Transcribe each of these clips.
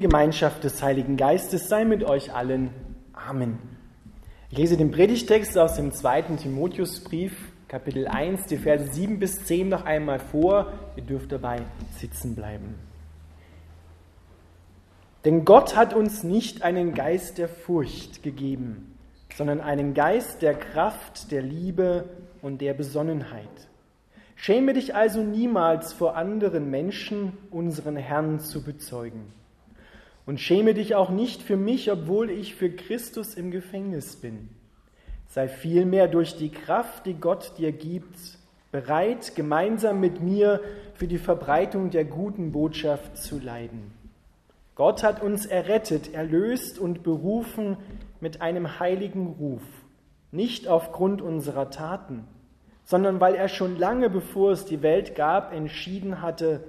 Gemeinschaft des Heiligen Geistes sei mit euch allen. Amen. Ich lese den Predigtext aus dem zweiten Timotheusbrief, Kapitel 1, die Verse 7 bis 10 noch einmal vor. Ihr dürft dabei sitzen bleiben. Denn Gott hat uns nicht einen Geist der Furcht gegeben, sondern einen Geist der Kraft, der Liebe und der Besonnenheit. Schäme dich also niemals vor anderen Menschen, unseren Herrn zu bezeugen. Und schäme dich auch nicht für mich, obwohl ich für Christus im Gefängnis bin. Sei vielmehr durch die Kraft, die Gott dir gibt, bereit, gemeinsam mit mir für die Verbreitung der guten Botschaft zu leiden. Gott hat uns errettet, erlöst und berufen mit einem heiligen Ruf, nicht aufgrund unserer Taten, sondern weil er schon lange bevor es die Welt gab, entschieden hatte,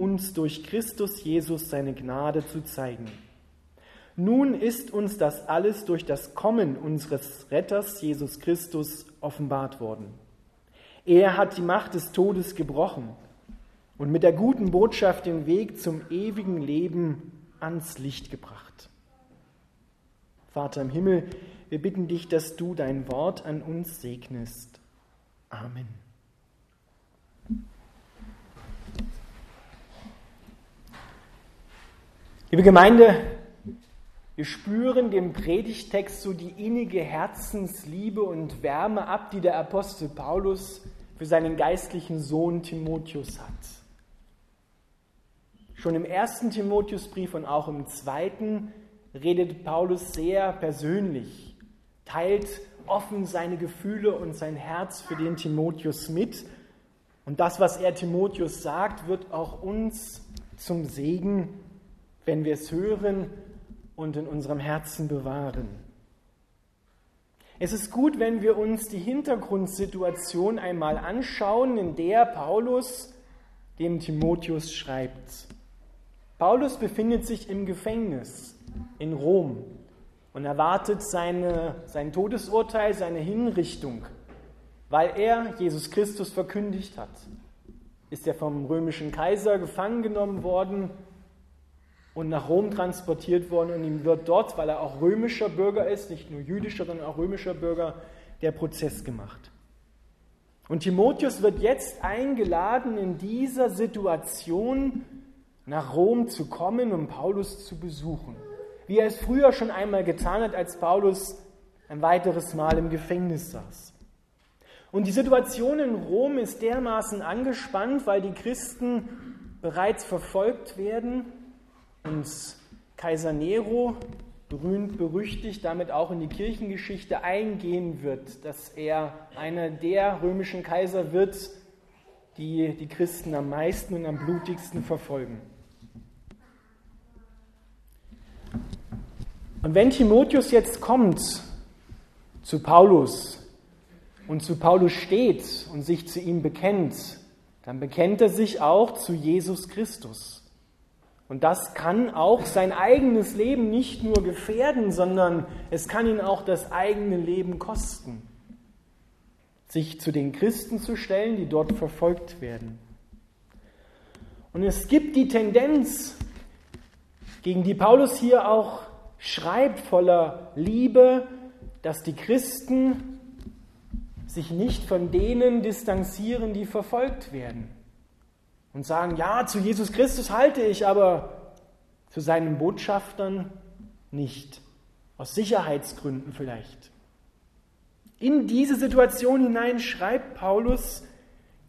uns durch Christus Jesus seine Gnade zu zeigen. Nun ist uns das alles durch das Kommen unseres Retters Jesus Christus offenbart worden. Er hat die Macht des Todes gebrochen und mit der guten Botschaft den Weg zum ewigen Leben ans Licht gebracht. Vater im Himmel, wir bitten dich, dass du dein Wort an uns segnest. Amen. Liebe Gemeinde, wir spüren dem Predigtext so die innige Herzensliebe und Wärme ab, die der Apostel Paulus für seinen geistlichen Sohn Timotheus hat. Schon im ersten Timotheusbrief und auch im zweiten redet Paulus sehr persönlich, teilt offen seine Gefühle und sein Herz für den Timotheus mit. Und das, was er Timotheus sagt, wird auch uns zum Segen wenn wir es hören und in unserem Herzen bewahren. Es ist gut, wenn wir uns die Hintergrundsituation einmal anschauen, in der Paulus dem Timotheus schreibt. Paulus befindet sich im Gefängnis in Rom und erwartet seine, sein Todesurteil, seine Hinrichtung, weil er Jesus Christus verkündigt hat. Ist er vom römischen Kaiser gefangen genommen worden und nach Rom transportiert worden und ihm wird dort, weil er auch römischer Bürger ist, nicht nur jüdischer, sondern auch römischer Bürger, der Prozess gemacht. Und Timotheus wird jetzt eingeladen, in dieser Situation nach Rom zu kommen, um Paulus zu besuchen. Wie er es früher schon einmal getan hat, als Paulus ein weiteres Mal im Gefängnis saß. Und die Situation in Rom ist dermaßen angespannt, weil die Christen bereits verfolgt werden und Kaiser Nero, berühmt, berüchtigt, damit auch in die Kirchengeschichte eingehen wird, dass er einer der römischen Kaiser wird, die die Christen am meisten und am blutigsten verfolgen. Und wenn Timotheus jetzt kommt zu Paulus und zu Paulus steht und sich zu ihm bekennt, dann bekennt er sich auch zu Jesus Christus. Und das kann auch sein eigenes Leben nicht nur gefährden, sondern es kann ihn auch das eigene Leben kosten, sich zu den Christen zu stellen, die dort verfolgt werden. Und es gibt die Tendenz, gegen die Paulus hier auch schreibt, voller Liebe, dass die Christen sich nicht von denen distanzieren, die verfolgt werden und sagen, ja, zu Jesus Christus halte ich, aber zu seinen Botschaftern nicht. Aus Sicherheitsgründen vielleicht. In diese Situation hinein schreibt Paulus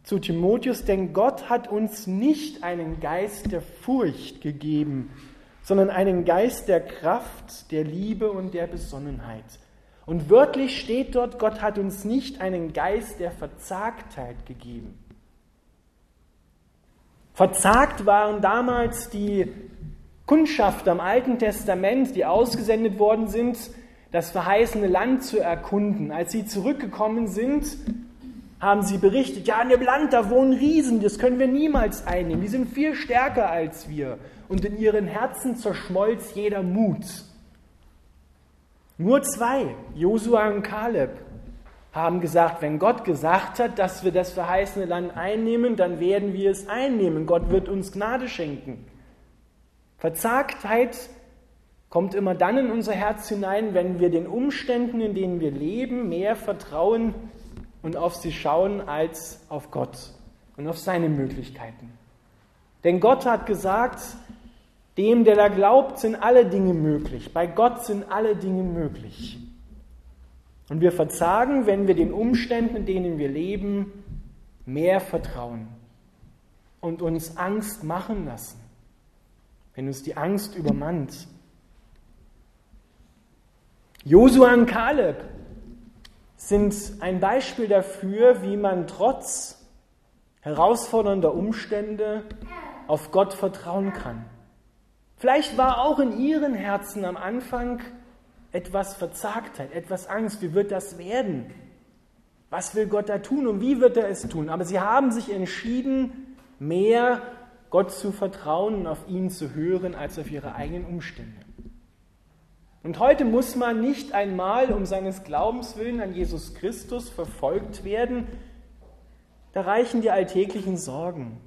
zu Timotheus, denn Gott hat uns nicht einen Geist der Furcht gegeben, sondern einen Geist der Kraft, der Liebe und der Besonnenheit. Und wörtlich steht dort, Gott hat uns nicht einen Geist der Verzagtheit gegeben. Verzagt waren damals die Kundschafter im Alten Testament, die ausgesendet worden sind, das verheißene Land zu erkunden. Als sie zurückgekommen sind, haben sie berichtet, ja, in dem Land, da wohnen Riesen, das können wir niemals einnehmen, die sind viel stärker als wir. Und in ihren Herzen zerschmolz jeder Mut. Nur zwei, Josua und Kaleb, haben gesagt, wenn Gott gesagt hat, dass wir das verheißene Land einnehmen, dann werden wir es einnehmen. Gott wird uns Gnade schenken. Verzagtheit kommt immer dann in unser Herz hinein, wenn wir den Umständen, in denen wir leben, mehr vertrauen und auf sie schauen als auf Gott und auf seine Möglichkeiten. Denn Gott hat gesagt, dem, der da glaubt, sind alle Dinge möglich. Bei Gott sind alle Dinge möglich. Und wir verzagen, wenn wir den Umständen, in denen wir leben, mehr vertrauen und uns Angst machen lassen. Wenn uns die Angst übermannt. Josua und Kaleb sind ein Beispiel dafür, wie man trotz herausfordernder Umstände auf Gott vertrauen kann. Vielleicht war auch in ihren Herzen am Anfang etwas Verzagtheit, etwas Angst. Wie wird das werden? Was will Gott da tun und wie wird er es tun? Aber sie haben sich entschieden, mehr Gott zu vertrauen und auf ihn zu hören als auf ihre eigenen Umstände. Und heute muss man nicht einmal um seines Glaubens willen an Jesus Christus verfolgt werden. Da reichen die alltäglichen Sorgen.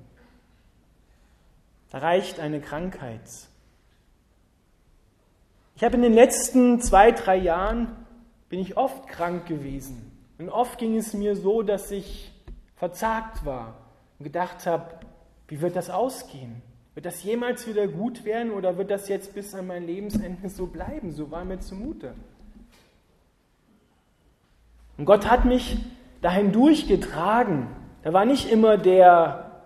Da reicht eine Krankheit. Ich habe in den letzten zwei, drei Jahren bin ich oft krank gewesen. Und oft ging es mir so, dass ich verzagt war und gedacht habe, wie wird das ausgehen? Wird das jemals wieder gut werden oder wird das jetzt bis an mein Lebensende so bleiben? So war mir zumute. Und Gott hat mich dahin durchgetragen. Da war nicht immer der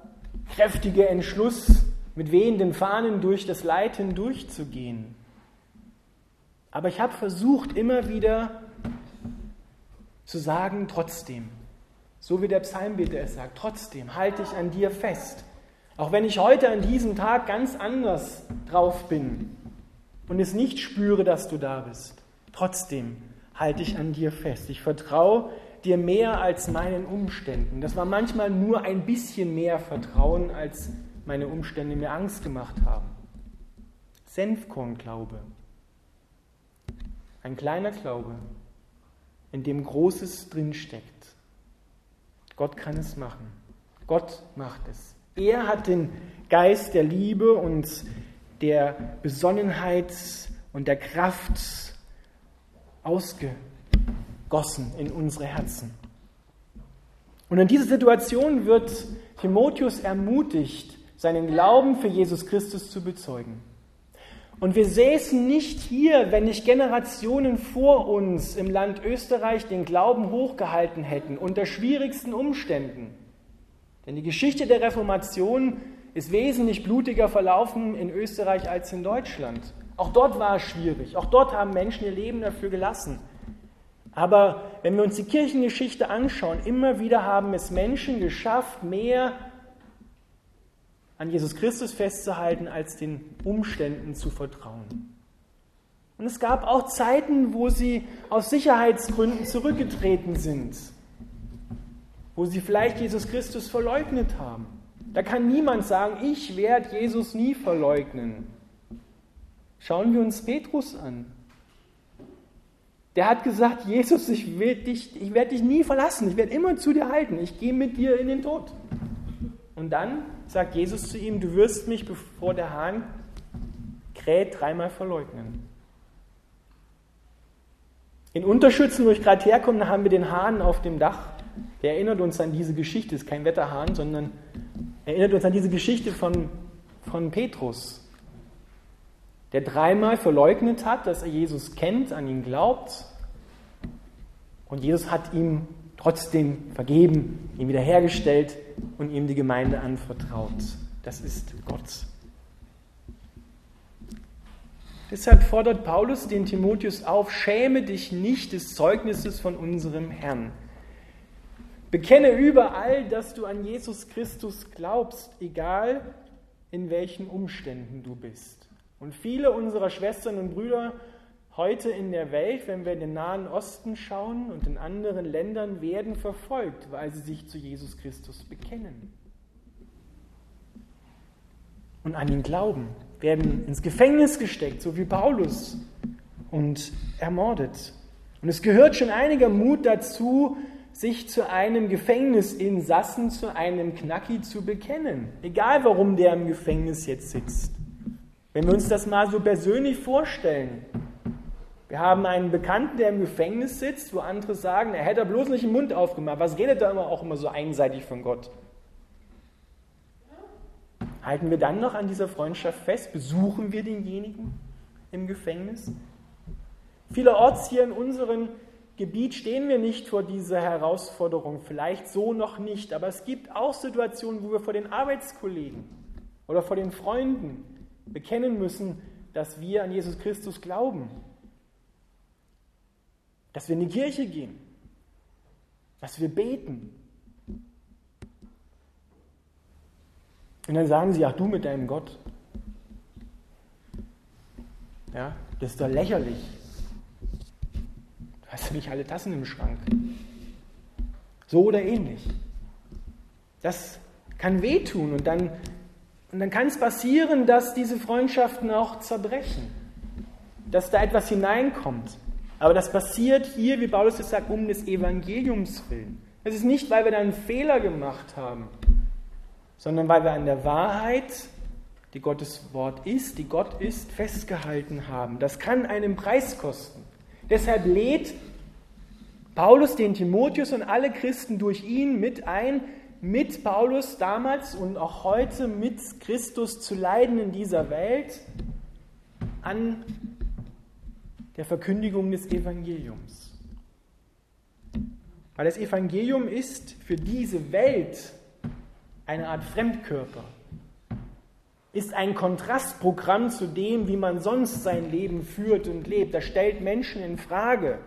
kräftige Entschluss, mit wehenden Fahnen durch das Leid hindurchzugehen. Aber ich habe versucht, immer wieder zu sagen, trotzdem. So wie der Psalmbeter es sagt, trotzdem halte ich an dir fest. Auch wenn ich heute an diesem Tag ganz anders drauf bin und es nicht spüre, dass du da bist, trotzdem halte ich an dir fest. Ich vertraue dir mehr als meinen Umständen. Das war manchmal nur ein bisschen mehr Vertrauen, als meine Umstände mir Angst gemacht haben. Senfkornglaube. Ein kleiner Glaube, in dem Großes drinsteckt. Gott kann es machen. Gott macht es. Er hat den Geist der Liebe und der Besonnenheit und der Kraft ausgegossen in unsere Herzen. Und in dieser Situation wird Timotheus ermutigt, seinen Glauben für Jesus Christus zu bezeugen. Und wir säßen nicht hier, wenn nicht Generationen vor uns im Land Österreich den Glauben hochgehalten hätten, unter schwierigsten Umständen. Denn die Geschichte der Reformation ist wesentlich blutiger verlaufen in Österreich als in Deutschland. Auch dort war es schwierig. Auch dort haben Menschen ihr Leben dafür gelassen. Aber wenn wir uns die Kirchengeschichte anschauen, immer wieder haben es Menschen geschafft, mehr an Jesus Christus festzuhalten, als den Umständen zu vertrauen. Und es gab auch Zeiten, wo sie aus Sicherheitsgründen zurückgetreten sind wo sie vielleicht Jesus Christus verleugnet haben. Da kann niemand sagen, ich werde Jesus nie verleugnen. Schauen wir uns Petrus an. Der hat gesagt, Jesus, ich, dich, ich werde dich nie verlassen, ich werde immer zu dir halten, ich gehe mit dir in den Tod. Und dann sagt Jesus zu ihm, du wirst mich, bevor der Hahn kräht, dreimal verleugnen. In Unterschützen, wo ich gerade herkomme, haben wir den Hahn auf dem Dach der erinnert uns an diese Geschichte, ist kein Wetterhahn, sondern erinnert uns an diese Geschichte von, von Petrus, der dreimal verleugnet hat, dass er Jesus kennt, an ihn glaubt. Und Jesus hat ihm trotzdem vergeben, ihn wiederhergestellt und ihm die Gemeinde anvertraut. Das ist Gott. Deshalb fordert Paulus den Timotheus auf, schäme dich nicht des Zeugnisses von unserem Herrn. Bekenne überall, dass du an Jesus Christus glaubst, egal in welchen Umständen du bist. Und viele unserer Schwestern und Brüder heute in der Welt, wenn wir in den Nahen Osten schauen und in anderen Ländern, werden verfolgt, weil sie sich zu Jesus Christus bekennen. Und an ihn glauben, werden ins Gefängnis gesteckt, so wie Paulus, und ermordet. Und es gehört schon einiger Mut dazu, sich zu einem Gefängnisinsassen, zu einem Knacki zu bekennen. Egal, warum der im Gefängnis jetzt sitzt. Wenn wir uns das mal so persönlich vorstellen, wir haben einen Bekannten, der im Gefängnis sitzt, wo andere sagen, er hätte bloß nicht den Mund aufgemacht. Was redet da immer auch immer so einseitig von Gott? Halten wir dann noch an dieser Freundschaft fest? Besuchen wir denjenigen im Gefängnis? Vielerorts hier in unserem Gebiet stehen wir nicht vor dieser Herausforderung, vielleicht so noch nicht, aber es gibt auch Situationen, wo wir vor den Arbeitskollegen oder vor den Freunden bekennen müssen, dass wir an Jesus Christus glauben, dass wir in die Kirche gehen, dass wir beten. Und dann sagen sie, ach du mit deinem Gott. Ja, das ist doch lächerlich. Du hast ja nicht alle Tassen im Schrank. So oder ähnlich. Das kann wehtun und dann, und dann kann es passieren, dass diese Freundschaften auch zerbrechen, dass da etwas hineinkommt. Aber das passiert hier, wie Paulus es sagt, um des Evangeliums willen. Es ist nicht, weil wir da einen Fehler gemacht haben, sondern weil wir an der Wahrheit, die Gottes Wort ist, die Gott ist, festgehalten haben. Das kann einen Preis kosten. Deshalb lädt Paulus den Timotheus und alle Christen durch ihn mit ein, mit Paulus damals und auch heute mit Christus zu leiden in dieser Welt an der Verkündigung des Evangeliums. Weil das Evangelium ist für diese Welt eine Art Fremdkörper, ist ein Kontrastprogramm zu dem, wie man sonst sein Leben führt und lebt. Das stellt Menschen in Frage.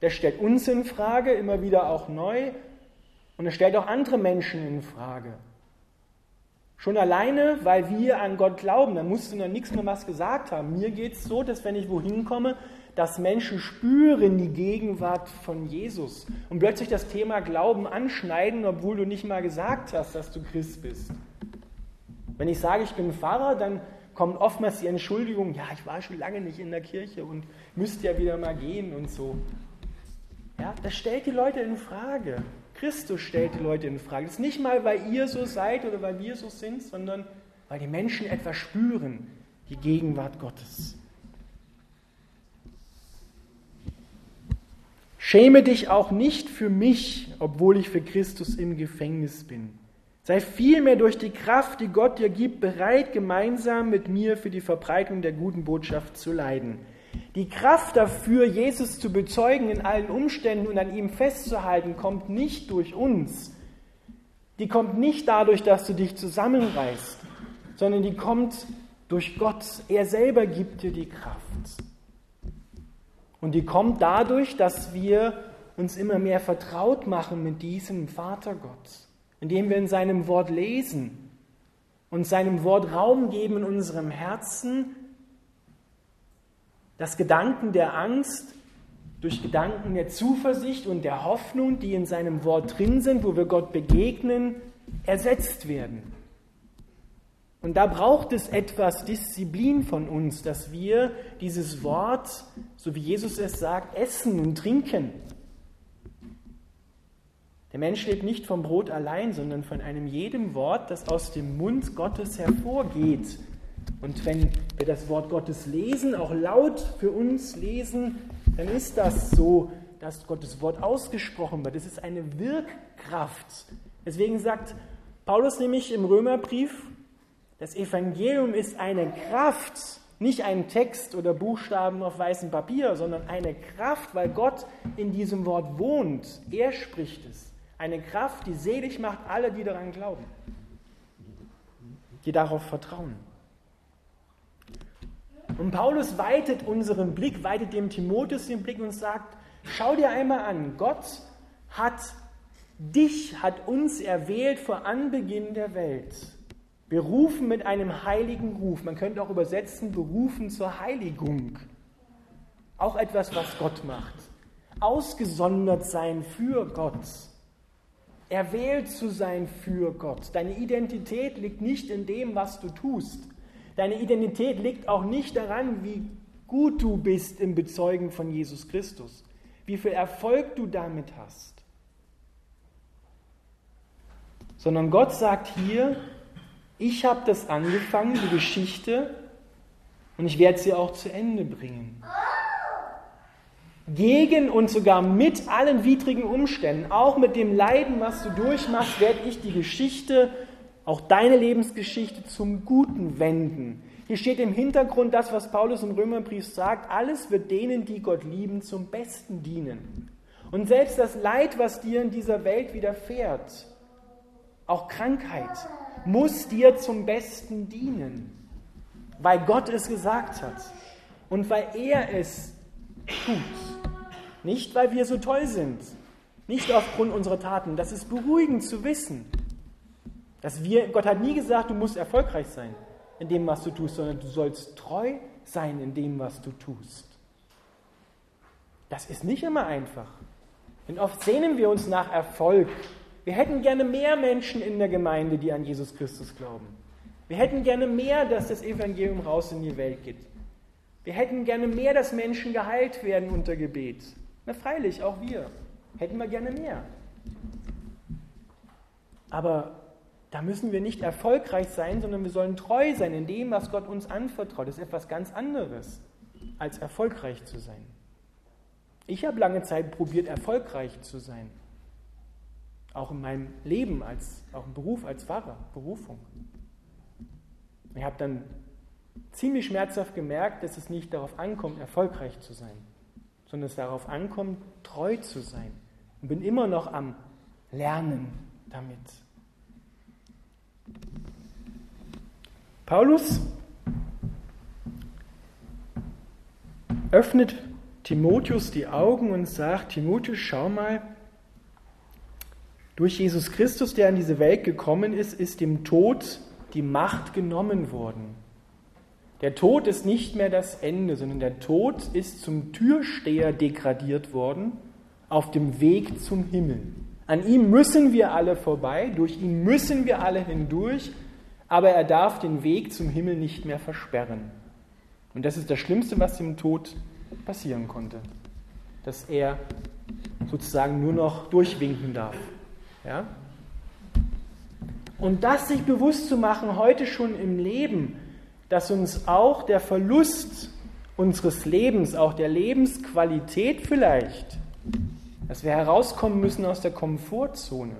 Das stellt uns in Frage, immer wieder auch neu. Und es stellt auch andere Menschen in Frage. Schon alleine, weil wir an Gott glauben, da musst du noch nichts mehr was gesagt haben. Mir geht es so, dass wenn ich wohin komme, dass Menschen spüren die Gegenwart von Jesus und plötzlich das Thema Glauben anschneiden, obwohl du nicht mal gesagt hast, dass du Christ bist. Wenn ich sage, ich bin Pfarrer, dann kommt oftmals die Entschuldigung, ja, ich war schon lange nicht in der Kirche und müsste ja wieder mal gehen und so. Ja, das stellt die Leute in Frage. Christus stellt die Leute in Frage. Das ist nicht mal, weil ihr so seid oder weil wir so sind, sondern weil die Menschen etwas spüren, die Gegenwart Gottes. Schäme dich auch nicht für mich, obwohl ich für Christus im Gefängnis bin. Sei vielmehr durch die Kraft, die Gott dir gibt, bereit, gemeinsam mit mir für die Verbreitung der guten Botschaft zu leiden. Die Kraft dafür, Jesus zu bezeugen in allen Umständen und an ihm festzuhalten, kommt nicht durch uns. Die kommt nicht dadurch, dass du dich zusammenreißt, sondern die kommt durch Gott. Er selber gibt dir die Kraft. Und die kommt dadurch, dass wir uns immer mehr vertraut machen mit diesem Vatergott, indem wir in seinem Wort lesen und seinem Wort Raum geben in unserem Herzen, dass Gedanken der Angst durch Gedanken der Zuversicht und der Hoffnung, die in seinem Wort drin sind, wo wir Gott begegnen, ersetzt werden. Und da braucht es etwas Disziplin von uns, dass wir dieses Wort, so wie Jesus es sagt, essen und trinken. Der Mensch lebt nicht vom Brot allein, sondern von einem jedem Wort, das aus dem Mund Gottes hervorgeht. Und wenn wir das Wort Gottes lesen, auch laut für uns lesen, dann ist das so, dass Gottes Wort ausgesprochen wird. Es ist eine Wirkkraft. Deswegen sagt Paulus nämlich im Römerbrief, das Evangelium ist eine Kraft, nicht ein Text oder Buchstaben auf weißem Papier, sondern eine Kraft, weil Gott in diesem Wort wohnt. Er spricht es. Eine Kraft, die selig macht alle, die daran glauben, die darauf vertrauen. Und Paulus weitet unseren Blick, weitet dem Timotheus den Blick und sagt, schau dir einmal an, Gott hat dich, hat uns erwählt vor Anbeginn der Welt. Berufen mit einem heiligen Ruf. Man könnte auch übersetzen, berufen zur Heiligung. Auch etwas, was Gott macht. Ausgesondert sein für Gott. Erwählt zu sein für Gott. Deine Identität liegt nicht in dem, was du tust. Deine Identität liegt auch nicht daran, wie gut du bist im Bezeugen von Jesus Christus. Wie viel Erfolg du damit hast. Sondern Gott sagt hier, ich habe das angefangen, die Geschichte, Und ich werde sie auch zu Ende bringen. Gegen und sogar mit allen widrigen Umständen, auch mit dem Leiden, was du durchmachst, werde ich die Geschichte, auch deine Lebensgeschichte zum Guten wenden. Hier steht im Hintergrund das, was Paulus im Römerbrief sagt, alles wird denen, die Gott lieben, zum Besten dienen. Und selbst das Leid, was dir in dieser Welt widerfährt, auch Krankheit, muss dir zum Besten dienen, weil Gott es gesagt hat und weil er es tut. Nicht, weil wir so toll sind, nicht aufgrund unserer Taten. Das ist beruhigend zu wissen, dass wir, Gott hat nie gesagt, du musst erfolgreich sein in dem, was du tust, sondern du sollst treu sein in dem, was du tust. Das ist nicht immer einfach. Denn oft sehnen wir uns nach Erfolg. Wir hätten gerne mehr Menschen in der Gemeinde, die an Jesus Christus glauben. Wir hätten gerne mehr, dass das Evangelium raus in die Welt geht. Wir hätten gerne mehr, dass Menschen geheilt werden unter Gebet. Na freilich, auch wir. Hätten wir gerne mehr. Aber da müssen wir nicht erfolgreich sein, sondern wir sollen treu sein in dem, was Gott uns anvertraut. Das ist etwas ganz anderes, als erfolgreich zu sein. Ich habe lange Zeit probiert, erfolgreich zu sein. Auch in meinem Leben, als, auch im Beruf als Pfarrer, Berufung. Ich habe dann ziemlich schmerzhaft gemerkt, dass es nicht darauf ankommt, erfolgreich zu sein, sondern es darauf ankommt, treu zu sein. Und bin immer noch am Lernen damit. Paulus öffnet Timotheus die Augen und sagt, Timotheus, schau mal, durch Jesus Christus, der in diese Welt gekommen ist, ist dem Tod die Macht genommen worden. Der Tod ist nicht mehr das Ende, sondern der Tod ist zum Türsteher degradiert worden auf dem Weg zum Himmel. An ihm müssen wir alle vorbei, durch ihn müssen wir alle hindurch, aber er darf den Weg zum Himmel nicht mehr versperren. Und das ist das Schlimmste, was dem Tod passieren konnte. Dass er sozusagen nur noch durchwinken darf. Ja? Und das sich bewusst zu machen, heute schon im Leben, dass uns auch der Verlust unseres Lebens, auch der Lebensqualität vielleicht, dass wir herauskommen müssen aus der Komfortzone.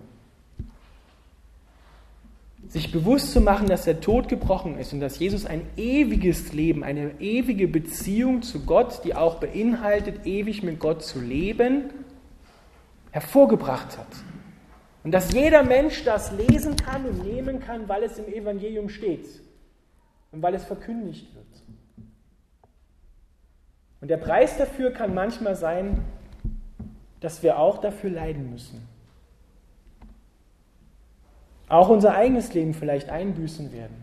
Sich bewusst zu machen, dass der Tod gebrochen ist und dass Jesus ein ewiges Leben, eine ewige Beziehung zu Gott, die auch beinhaltet, ewig mit Gott zu leben, hervorgebracht hat. Und dass jeder Mensch das lesen kann und nehmen kann, weil es im Evangelium steht und weil es verkündigt wird. Und der Preis dafür kann manchmal sein, dass wir auch dafür leiden müssen. Auch unser eigenes Leben vielleicht einbüßen werden.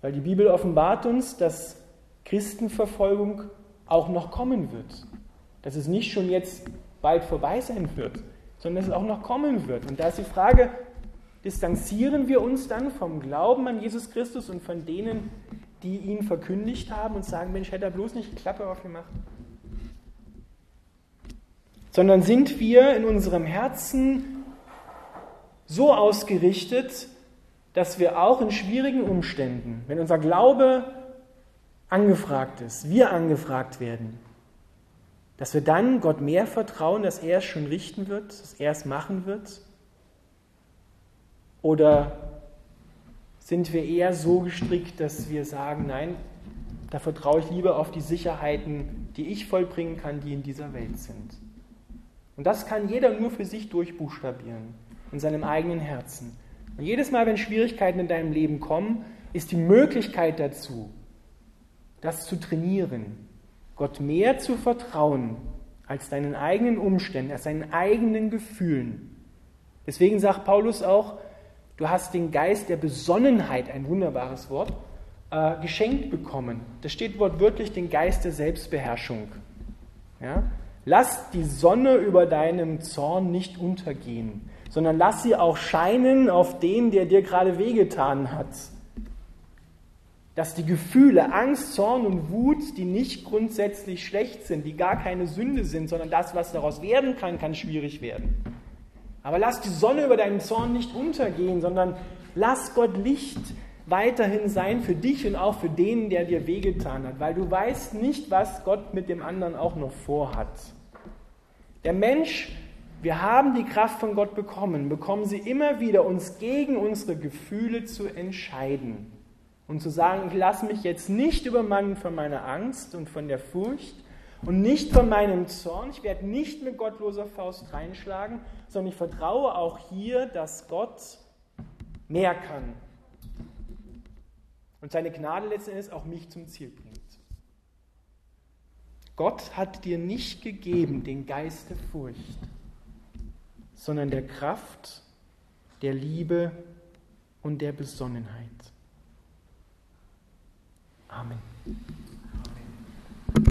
Weil die Bibel offenbart uns, dass Christenverfolgung auch noch kommen wird. Dass es nicht schon jetzt bald vorbei sein wird, sondern dass es auch noch kommen wird. Und da ist die Frage, distanzieren wir uns dann vom Glauben an Jesus Christus und von denen, die ihn verkündigt haben und sagen, Mensch, hätte er bloß nicht Klappe aufgemacht? Sondern sind wir in unserem Herzen so ausgerichtet, dass wir auch in schwierigen Umständen, wenn unser Glaube angefragt ist, wir angefragt werden, dass wir dann Gott mehr vertrauen, dass er es schon richten wird, dass er es machen wird? Oder sind wir eher so gestrickt, dass wir sagen, nein, da vertraue ich lieber auf die Sicherheiten, die ich vollbringen kann, die in dieser Welt sind. Und das kann jeder nur für sich durchbuchstabieren, in seinem eigenen Herzen. Und jedes Mal, wenn Schwierigkeiten in deinem Leben kommen, ist die Möglichkeit dazu, das zu trainieren, Gott mehr zu vertrauen als deinen eigenen Umständen, als deinen eigenen Gefühlen. Deswegen sagt Paulus auch, du hast den Geist der Besonnenheit, ein wunderbares Wort, äh, geschenkt bekommen. Da steht wortwörtlich den Geist der Selbstbeherrschung. Ja? Lass die Sonne über deinem Zorn nicht untergehen, sondern lass sie auch scheinen auf den, der dir gerade wehgetan hat dass die Gefühle Angst, Zorn und Wut, die nicht grundsätzlich schlecht sind, die gar keine Sünde sind, sondern das, was daraus werden kann, kann schwierig werden. Aber lass die Sonne über deinen Zorn nicht untergehen, sondern lass Gott Licht weiterhin sein für dich und auch für den, der dir wehgetan hat, weil du weißt nicht, was Gott mit dem anderen auch noch vorhat. Der Mensch, wir haben die Kraft von Gott bekommen, bekommen sie immer wieder, uns gegen unsere Gefühle zu entscheiden und zu sagen, ich lasse mich jetzt nicht übermannen von meiner Angst und von der Furcht und nicht von meinem Zorn. Ich werde nicht mit gottloser Faust reinschlagen, sondern ich vertraue auch hier, dass Gott mehr kann und seine Gnade letzten Endes auch mich zum Ziel bringt. Gott hat dir nicht gegeben den Geist der Furcht, sondern der Kraft, der Liebe und der Besonnenheit. Amen.